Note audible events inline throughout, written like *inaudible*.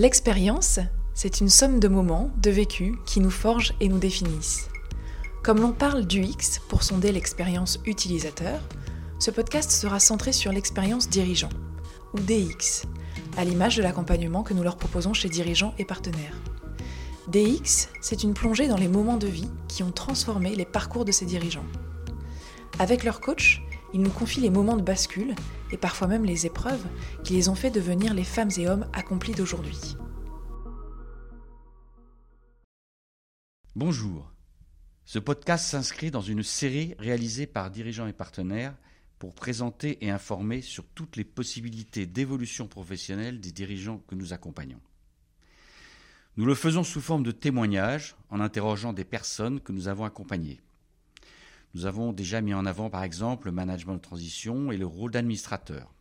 L'expérience, c'est une somme de moments, de vécus qui nous forgent et nous définissent. Comme l'on parle du X pour sonder l'expérience utilisateur, ce podcast sera centré sur l'expérience dirigeant, ou DX, à l'image de l'accompagnement que nous leur proposons chez dirigeants et partenaires. DX, c'est une plongée dans les moments de vie qui ont transformé les parcours de ces dirigeants. Avec leur coach, ils nous confient les moments de bascule et parfois même les épreuves qui les ont fait devenir les femmes et hommes accomplis d'aujourd'hui. Bonjour. Ce podcast s'inscrit dans une série réalisée par dirigeants et partenaires pour présenter et informer sur toutes les possibilités d'évolution professionnelle des dirigeants que nous accompagnons. Nous le faisons sous forme de témoignages en interrogeant des personnes que nous avons accompagnées. Nous avons déjà mis en avant par exemple le management de transition et le rôle d'administrateur.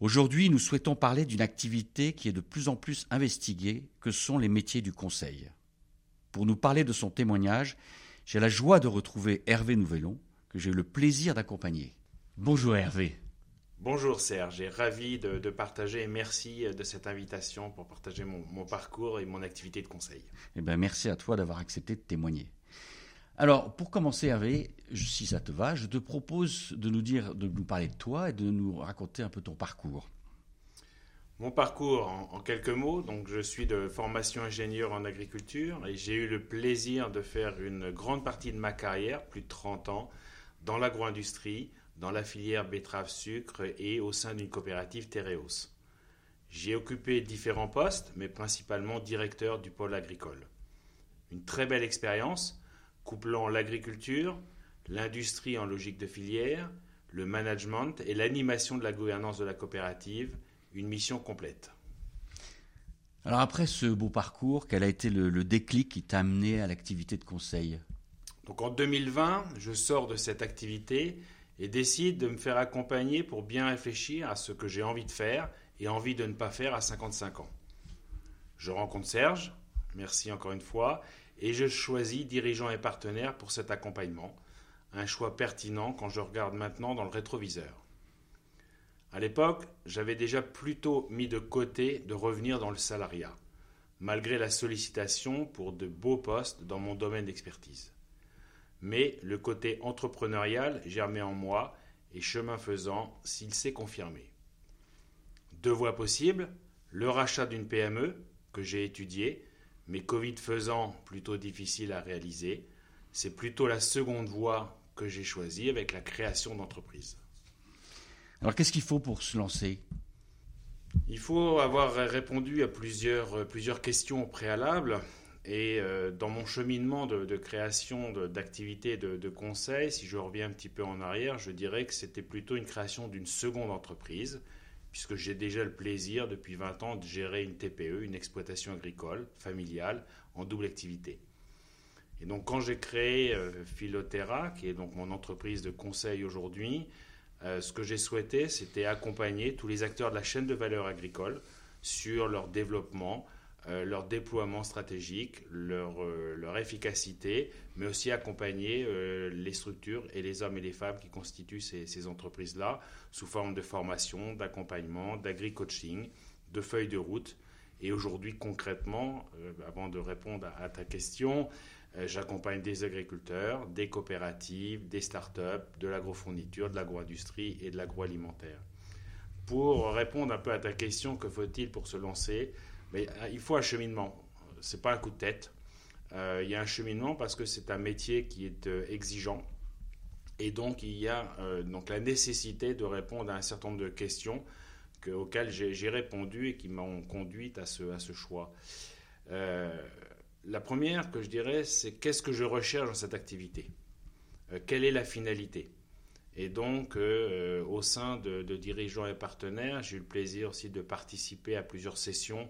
Aujourd'hui, nous souhaitons parler d'une activité qui est de plus en plus investiguée, que sont les métiers du conseil. Pour nous parler de son témoignage, j'ai la joie de retrouver Hervé Nouvelon, que j'ai eu le plaisir d'accompagner. Bonjour Hervé. Bonjour Serge, et ravi de, partager et merci de cette invitation pour partager mon, mon parcours et mon activité de conseil. Eh bien, merci à toi d'avoir accepté de témoigner. Alors, pour commencer, Hervé, si ça te va, je te propose de nous dire, de nous parler de toi et de nous raconter un peu ton parcours. Mon parcours, en, quelques mots, donc je suis de formation ingénieur en agriculture et j'ai eu le plaisir de faire une grande partie de ma carrière, plus de 30 ans, dans l'agro-industrie, dans la filière betterave-sucre et au sein d'une coopérative Tereos. J'ai occupé différents postes, mais principalement directeur du pôle agricole. Une très belle expérience couplant l'agriculture, l'industrie en logique de filière, le management et l'animation de la gouvernance de la coopérative, une mission complète. Alors après ce beau parcours, quel a été le, déclic qui t'a amené à l'activité de conseil? Donc en 2020, je sors de cette activité et décide de me faire accompagner pour bien réfléchir à ce que j'ai envie de faire et envie de ne pas faire à 55 ans. Je rencontre Serge, merci encore une fois, et je choisis dirigeant et partenaire pour cet accompagnement, un choix pertinent quand je regarde maintenant dans le rétroviseur. À l'époque, j'avais déjà plutôt mis de côté de revenir dans le salariat, malgré la sollicitation pour de beaux postes dans mon domaine d'expertise. Mais le côté entrepreneurial germait en moi et chemin faisant, s'il s'est confirmé. Deux voies possibles, le rachat d'une PME, que j'ai étudié, mais Covid faisant plutôt difficile à réaliser, c'est plutôt la seconde voie que j'ai choisie avec la création d'entreprises. Alors qu'est-ce qu'il faut pour se lancer? Il faut avoir répondu à plusieurs, plusieurs questions au préalable. Et euh, dans mon cheminement de, création d'activités de, de, conseil, si je reviens un petit peu en arrière, je dirais que c'était plutôt une création d'une seconde entreprise puisque j'ai déjà le plaisir depuis 20 ans de gérer une TPE, une exploitation agricole familiale, en double activité. Et donc quand j'ai créé euh, Philoterra, qui est donc mon entreprise de conseil aujourd'hui, euh, ce que j'ai souhaité, c'était accompagner tous les acteurs de la chaîne de valeur agricole sur leur développement, euh, leur déploiement stratégique, leur, euh, leur, efficacité, mais aussi accompagner euh, les structures et les hommes et les femmes qui constituent ces, entreprises-là sous forme de formation, d'accompagnement, d'agri-coaching, de feuilles de route. Et aujourd'hui, concrètement, avant de répondre à, ta question, j'accompagne des agriculteurs, des coopératives, des start-up, de l'agrofourniture, de l'agro-industrie et de l'agroalimentaire. Pour répondre un peu à ta question, que faut-il pour se lancer mais euh, il faut un cheminement. C'est pas un coup de tête. Euh, il y a un cheminement parce que c'est un métier qui est euh, exigeant. Et donc, il y a donc la nécessité de répondre à un certain nombre de questions auxquelles j'ai répondu et qui m'ont conduit à ce, à ce choix. la première que je dirais, c'est qu'est-ce que je recherche dans cette activité? Quelle est la finalité? Et donc, au sein de, de, dirigeants et partenaires, j'ai eu le plaisir aussi de participer à plusieurs sessions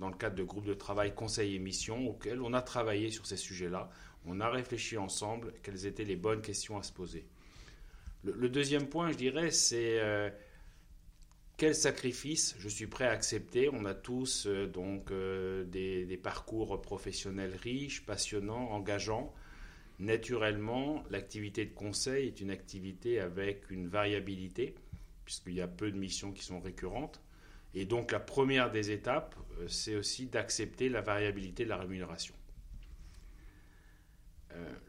dans le cadre de groupes de travail conseil et mission auxquels on a travaillé sur ces sujets-là. On a réfléchi ensemble quelles étaient les bonnes questions à se poser. Le, deuxième point, je dirais, c'est euh, quel sacrifice je suis prêt à accepter? On a tous euh, donc euh, des, des, parcours professionnels riches, passionnants, engageants. Naturellement, l'activité de conseil est une activité avec une variabilité, puisqu'il y a peu de missions qui sont récurrentes. Et donc la première des étapes, c'est aussi d'accepter la variabilité de la rémunération.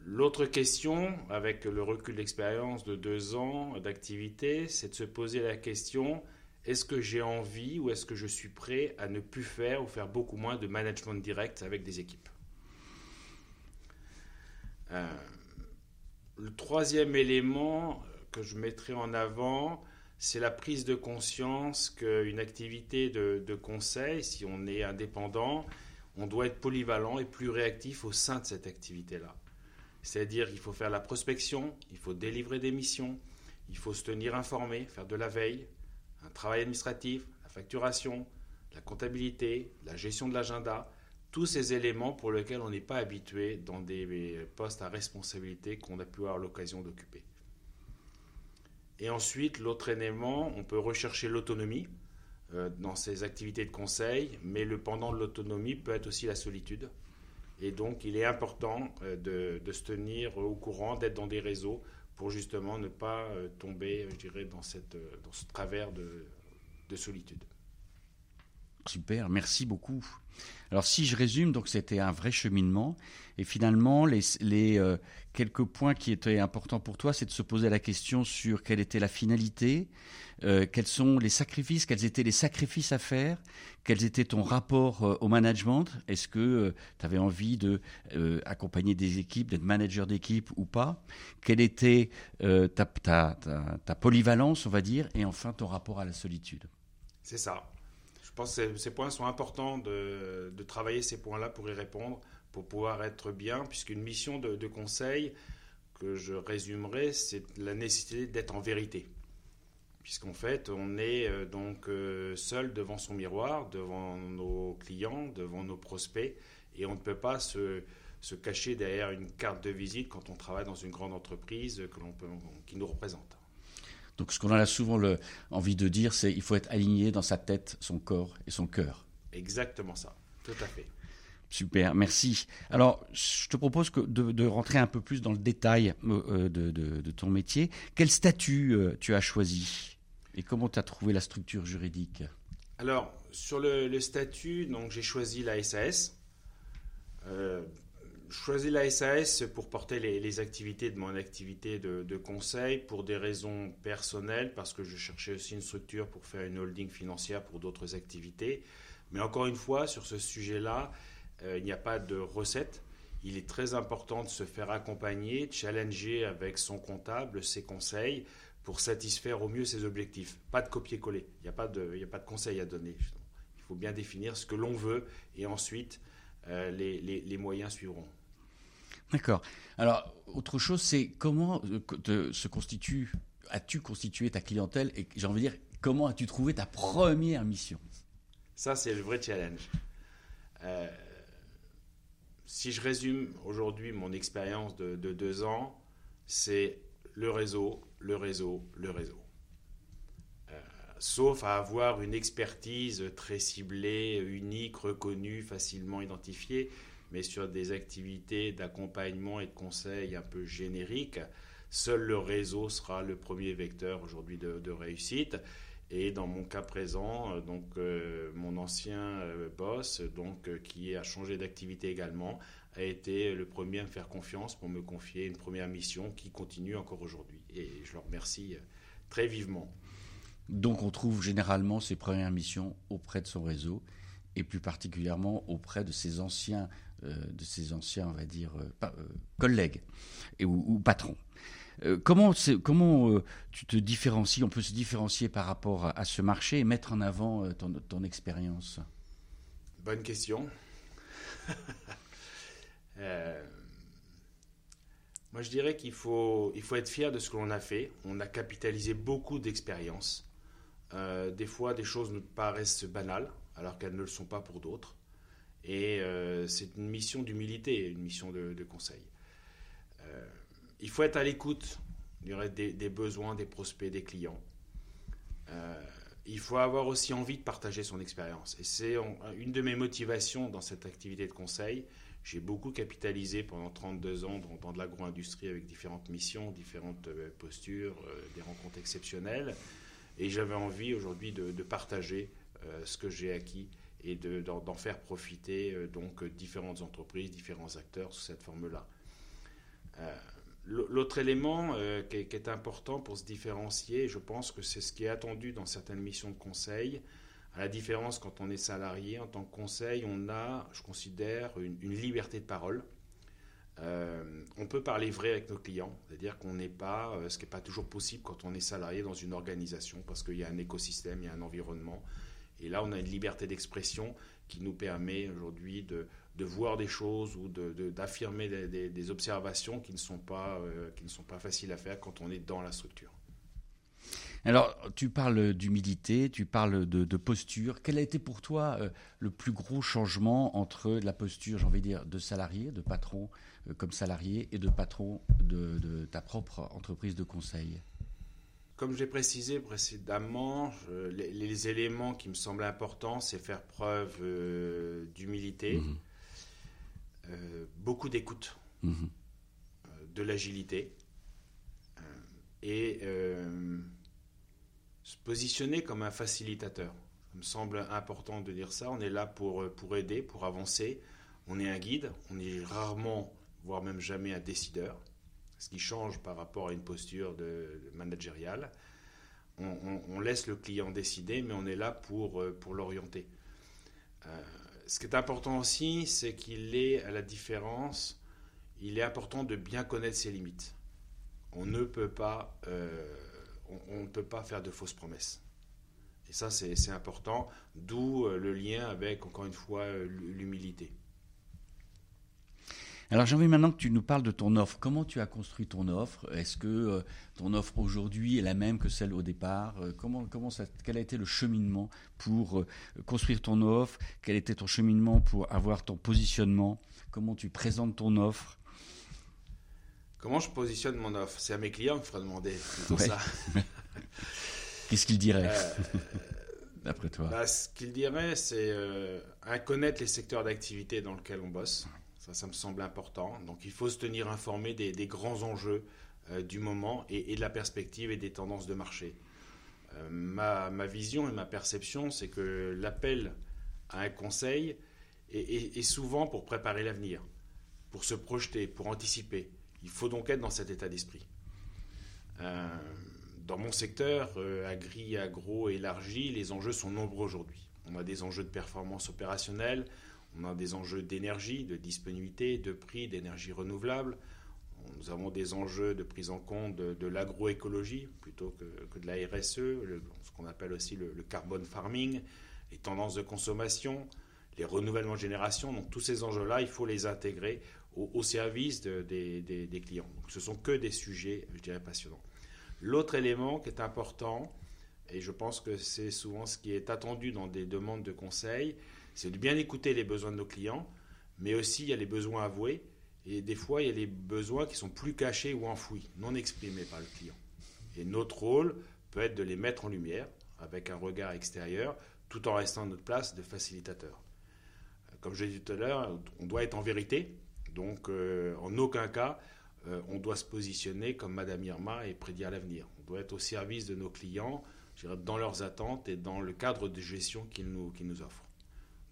L'autre question, avec le recul d'expérience de deux ans d'activité, c'est de se poser la question est-ce que j'ai envie ou est-ce que je suis prêt à ne plus faire ou faire beaucoup moins de management direct avec des équipes? Euh, Le troisième élément que je mettrai en avant, c'est la prise de conscience qu'une activité de, conseil, si on est indépendant, on doit être polyvalent et plus réactif au sein de cette activité-là. C'est-à-dire qu'il faut faire la prospection, il faut délivrer des missions, il faut se tenir informé, faire de la veille, un travail administratif, la facturation, la comptabilité, la gestion de l'agenda, tous ces éléments pour lesquels on n'est pas habitué dans des postes à responsabilité qu'on a pu avoir l'occasion d'occuper. Et ensuite, l'autre élément, on peut rechercher l'autonomie euh, dans ces activités de conseil, mais le pendant de l'autonomie peut être aussi la solitude. Et donc, il est important euh, de, se tenir au courant, d'être dans des réseaux pour justement ne pas euh, tomber, je dirais, dans, ce travers de solitude. Super, merci beaucoup. Alors si je résume, donc c'était un vrai cheminement et finalement les, euh, quelques points qui étaient importants pour toi, c'est de se poser la question sur quelle était la finalité, euh, quels sont les sacrifices, quels étaient les sacrifices à faire, quels étaient ton rapport euh, au management, est-ce que tu avais envie de accompagner des équipes, d'être manager d'équipe ou pas, quelle était ta, ta, ta polyvalence, on va dire, et enfin ton rapport à la solitude. C'est ça. Je pense que ces points sont importants de, travailler ces points-là pour y répondre, pour pouvoir être bien, puisqu'une mission de, conseil, que je résumerai, c'est la nécessité d'être en vérité. Puisqu'en fait, on est euh, donc euh, seul devant son miroir, devant nos clients, devant nos prospects, et on ne peut pas se, cacher derrière une carte de visite quand on travaille dans une grande entreprise que qui nous représente. Donc ce qu'on a souvent le, envie de dire, c'est il faut être aligné dans sa tête, son corps et son cœur. Exactement ça, tout à fait. Super, merci. Alors, je te propose que de, rentrer un peu plus dans le détail euh, de, ton métier. Quel statut euh, tu as choisi et comment tu as trouvé la structure juridique? Alors, sur le, statut, donc j'ai choisi la SAS. Euh, choisi la SAS pour porter les, activités de mon activité de, conseil pour des raisons personnelles, parce que je cherchais aussi une structure pour faire une holding financière pour d'autres activités. Mais encore une fois, sur ce sujet-là, euh, il n'y a pas de recette. Il est très important de se faire accompagner, challenger avec son comptable, ses conseils, pour satisfaire au mieux ses objectifs. Pas de copier-coller. Il n'y a, pas de, il a pas de conseils à donner. Il faut bien définir ce que l'on veut et ensuite euh, les moyens suivront. D'accord. Alors, autre chose, c'est comment euh, se constitue, as-tu constitué ta clientèle et j'ai envie de dire, comment as-tu trouvé ta première mission? Ça, c'est le vrai challenge. Euh, si je résume aujourd'hui mon expérience de, deux ans, c'est le réseau, le réseau, le réseau. Euh, sauf à avoir une expertise très ciblée, unique, reconnue, facilement identifiée mais sur des activités d'accompagnement et de conseil un peu génériques, seul le réseau sera le premier vecteur aujourd'hui de, réussite. Et dans mon cas présent, euh, donc euh, mon ancien euh, boss, donc qui a changé d'activité également, a été le premier à me faire confiance pour me confier une première mission qui continue encore aujourd'hui. Et je le remercie très vivement. Donc on trouve généralement ses premières missions auprès de son réseau et plus particulièrement auprès de ses anciens de ses anciens, on va dire, euh, euh, collègues et, ou, patrons. comment comment tu te différencies On peut se différencier par rapport à, ce marché et mettre en avant ton, ton expérience? Bonne question. *laughs* moi, je dirais qu'il faut, il faut être fier de ce que l'on a fait. On a capitalisé beaucoup d'expériences. des fois, des choses nous paraissent banales, alors qu'elles ne le sont pas pour d'autres. Et euh, c'est une mission d'humilité, une mission de, conseil. Euh, il faut être à l'écoute des, besoins des prospects, des clients. Euh, il faut avoir aussi envie de partager son expérience. Et c'est une de mes motivations dans cette activité de conseil. J'ai beaucoup capitalisé pendant 32 ans dans, de l'agro-industrie avec différentes missions, différentes postures, des rencontres exceptionnelles. Et j'avais envie aujourd'hui de, partager ce que j'ai acquis et d'en faire profiter donc différentes entreprises, différents acteurs sous cette forme-là. L'autre élément qui, est, important pour se différencier, je pense que c'est ce qui est attendu dans certaines missions de conseil, à la différence quand on est salarié, en tant que conseil, on a, je considère, une, liberté de parole. Euh, on peut parler vrai avec nos clients, c'est-à-dire qu'on n'est pas, euh, ce qui n'est pas toujours possible quand on est salarié dans une organisation, parce qu'il y a un écosystème, il y a un environnement. Et là, on a une liberté d'expression qui nous permet aujourd'hui de, voir des choses ou d'affirmer des, observations qui ne, sont pas, euh, qui ne sont pas faciles à faire quand on est dans la structure. Alors, tu parles d'humilité, tu parles de, posture. Quel a été pour toi euh, le plus gros changement entre la posture, j'ai envie de dire, de salarié, de patron euh, comme salarié, et de patron de, ta propre entreprise de conseil? Comme j'ai précisé précédemment, les, éléments qui me semblent importants, c'est faire preuve euh, d'humilité, mhm. beaucoup d'écoute, mhm. de l'agilité et se positionner comme un facilitateur. Ça me semble important de dire ça. On est là pour, euh, pour aider, pour avancer. On est un guide, on est rarement, voire même jamais un décideur, ce qui change par rapport à une posture de, managériale. On, laisse le client décider, mais on est là pour, euh, pour l'orienter. Euh, ce qui est important aussi, c'est qu'il est à la différence, il est important de bien connaître ses limites. On ne peut pas on, ne peut pas faire de fausses promesses. Et ça, c'est important, d'où euh, le lien avec, encore une fois, euh, l'humilité. Alors j'ai envie maintenant que tu nous parles de ton offre. Comment tu as construit ton offre? Est-ce que euh, ton offre aujourd'hui est la même que celle au départ? Comment, comment ça, Quel a été le cheminement pour construire ton offre? Quel était ton cheminement pour avoir ton positionnement? Comment tu présentes ton offre? Comment je positionne mon offre? C'est à mes clients qu'il faudra demander ça. *laughs* Qu'est-ce qu'ils diraient, euh, *laughs* d'après toi? bah, Ce qu'ils diraient, c'est euh, connaître les secteurs d'activité dans lesquels on bosse. Ça, me semble important. Donc, il faut se tenir informé des, grands enjeux euh, du moment et, de la perspective et des tendances de marché. Euh, ma, vision et ma perception, c'est que l'appel à un conseil est, souvent pour préparer l'avenir, pour se projeter, pour anticiper. Il faut donc être dans cet état d'esprit. Euh, dans mon secteur, agri, agro, élargi, les enjeux sont nombreux aujourd'hui. On a des enjeux de performance opérationnelle, on a des enjeux d'énergie, de disponibilité, de prix, d'énergie renouvelable. Nous avons des enjeux de prise en compte de, l'agroécologie plutôt que, de la RSE, ce qu'on appelle aussi le, carbone farming, les tendances de consommation, les renouvellements de génération. Donc tous ces enjeux-là, il faut les intégrer au, service des, clients. Donc, ce sont que des sujets, je dirais, passionnants. L'autre élément qui est important, et je pense que c'est souvent ce qui est attendu dans des demandes de conseil, c'est de bien écouter les besoins de nos clients, mais aussi il y a les besoins avoués, et des fois il y a les besoins qui sont plus cachés ou enfouis, non exprimés par le client. Et notre rôle peut être de les mettre en lumière avec un regard extérieur, tout en restant à notre place de facilitateur. Comme je l'ai dit tout à l'heure, on doit être en vérité, donc, euh, en aucun cas, euh, on doit se positionner comme Madame Irma et prédire l'avenir. On doit être au service de nos clients, dans leurs attentes et dans le cadre de gestion qu'ils nous offrent.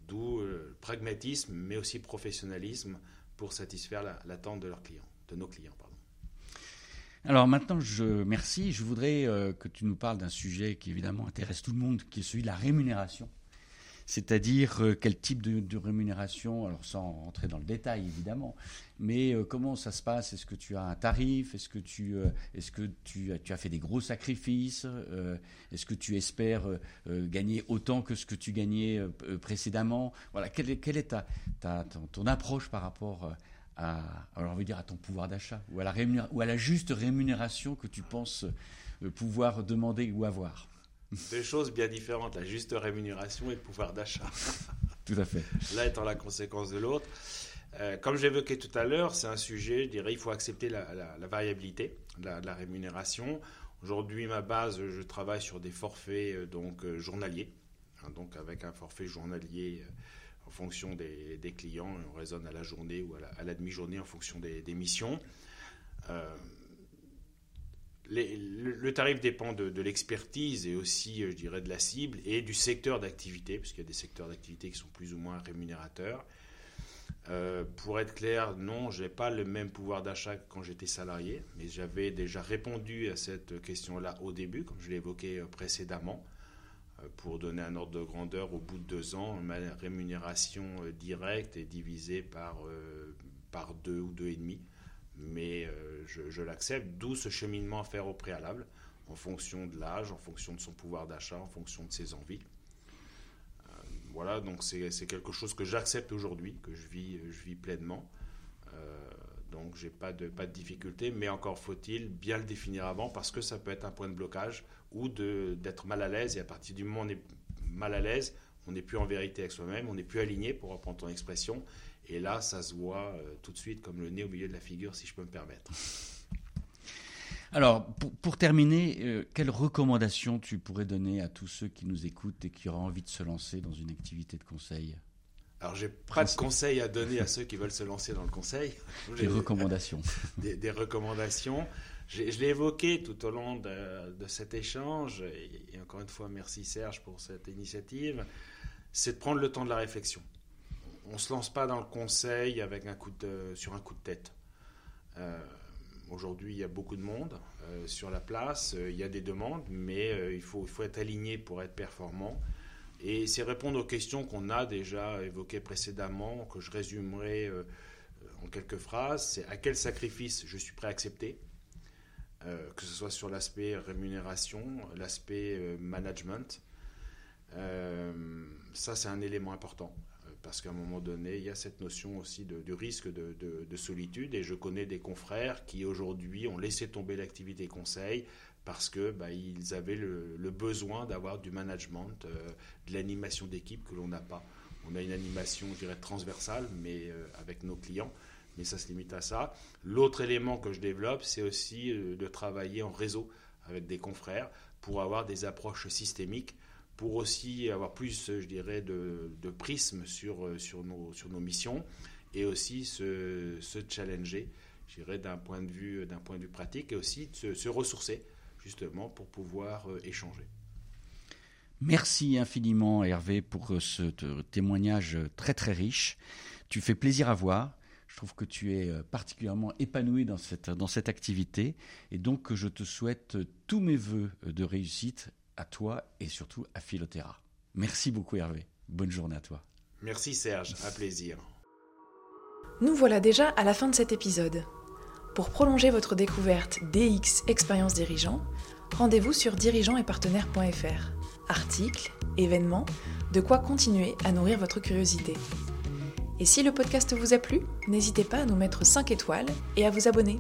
D'où euh, pragmatisme, mais aussi professionnalisme pour satisfaire l'attente de leurs clients, de nos clients. Pardon. Alors maintenant, je merci. Je voudrais que tu nous parles d'un sujet qui évidemment intéresse tout le monde, qui est celui de la rémunération c'est-à-dire euh, quel type de, rémunération, alors sans rentrer dans le détail évidemment, mais euh, comment ça se passe? Est-ce que tu as un tarif? Est-ce que tu, euh, est-ce que tu, as fait des gros sacrifices Est-ce que tu espères gagner autant que ce que tu gagnais précédemment? Voilà, quelle est, ta ton, approche par rapport à, alors on veut dire à ton pouvoir d'achat ou à la ou à la juste rémunération que tu penses pouvoir demander ou avoir? Deux choses bien différentes, la juste rémunération et le pouvoir d'achat. *laughs* Tout à fait. L'un étant la conséquence de l'autre. Euh, comme j'évoquais tout à l'heure, c'est un sujet, je dirais, il faut accepter la, variabilité de la, rémunération. Aujourd'hui, ma base, je travaille sur des forfaits euh, donc euh, journaliers, hein, donc avec un forfait journalier en fonction des, clients. On raisonne à la journée ou à la, demi-journée en fonction des, missions le, tarif dépend de, l'expertise et aussi, je dirais, de la cible et du secteur d'activité, puisqu'il y a des secteurs d'activité qui sont plus ou moins rémunérateurs. Euh, pour être clair, non, je n'ai pas le même pouvoir d'achat que quand j'étais salarié, mais j'avais déjà répondu à cette question-là au début, comme je l'ai évoqué euh, précédemment. Euh, pour donner un ordre de grandeur, au bout de deux ans, ma rémunération directe est divisée par deux ou deux et demi. Mais je, je l'accepte, d'où ce cheminement à faire au préalable, en fonction de l'âge, en fonction de son pouvoir d'achat, en fonction de ses envies voilà, donc c'est quelque chose que j'accepte aujourd'hui, que je vis, je vis pleinement. Euh, donc j'ai pas de, pas de difficulté, mais encore faut-il bien le définir avant parce que ça peut être un point de blocage ou d'être mal à l'aise. Et à partir du moment où on est mal à l'aise, on n'est plus en vérité avec soi-même, on n'est plus aligné, pour reprendre ton expression. Et là, ça se voit euh, tout de suite comme le nez au milieu de la figure, si je peux me permettre. *laughs* Alors, pour, terminer, euh, quelles recommandations tu pourrais donner à tous ceux qui nous écoutent et qui auraient envie de se lancer dans une activité de conseil? Alors, j'ai pas de conseils à donner à ceux qui veulent se lancer dans le conseil. *laughs* Des recommandations. *laughs* Des, recommandations. Je l'ai évoqué tout au long de, cet échange, et, encore une fois, merci Serge pour cette initiative, c'est de prendre le temps de la réflexion. On se lance pas dans le conseil avec un coup de, sur un coup de tête. Euh, Aujourd'hui, il y a beaucoup de monde euh, sur la place, euh, il y a des demandes, mais il faut être aligné pour être performant. Et c'est répondre aux questions qu'on a déjà évoquées précédemment, que je résumerai en quelques phrases. C'est à quel sacrifice je suis prêt à accepter, que ce soit sur l'aspect rémunération, l'aspect management. ça, c'est un élément important parce qu'à un moment donné, il y a cette notion aussi de, risque de, solitude. Et je connais des confrères qui aujourd'hui ont laissé tomber l'activité conseil parce que bah, ils avaient le, besoin d'avoir du management, euh, de l'animation d'équipe que l'on n'a pas. On a une animation, je dirais, transversale, mais euh, avec nos clients, mais ça se limite à ça. L'autre élément que je développe, c'est aussi euh, de travailler en réseau avec des confrères pour avoir des approches systémiques pour aussi avoir plus, je dirais, de, prisme sur, euh, sur, nos, missions et aussi se, challenger, je dirais, d'un point, de vue, pratique et aussi se, se ressourcer justement pour pouvoir euh, échanger. Merci infiniment Hervé pour euh, ce témoignage très très riche. Tu fais plaisir à voir. Je trouve que tu es particulièrement épanoui dans cette, dans cette activité et donc je te souhaite tous mes voeux de réussite à toi et surtout à Philotera. Merci beaucoup Hervé. Bonne journée à toi. Merci Serge, à plaisir. Nous voilà déjà à la fin de cet épisode. Pour prolonger votre découverte DX Expérience Dirigeant, rendez-vous sur dirigeantsetpartenaires.fr. Articles, événements, de quoi continuer à nourrir votre curiosité. Et si le podcast vous a plu, n'hésitez pas à nous mettre 5 étoiles et à vous abonner.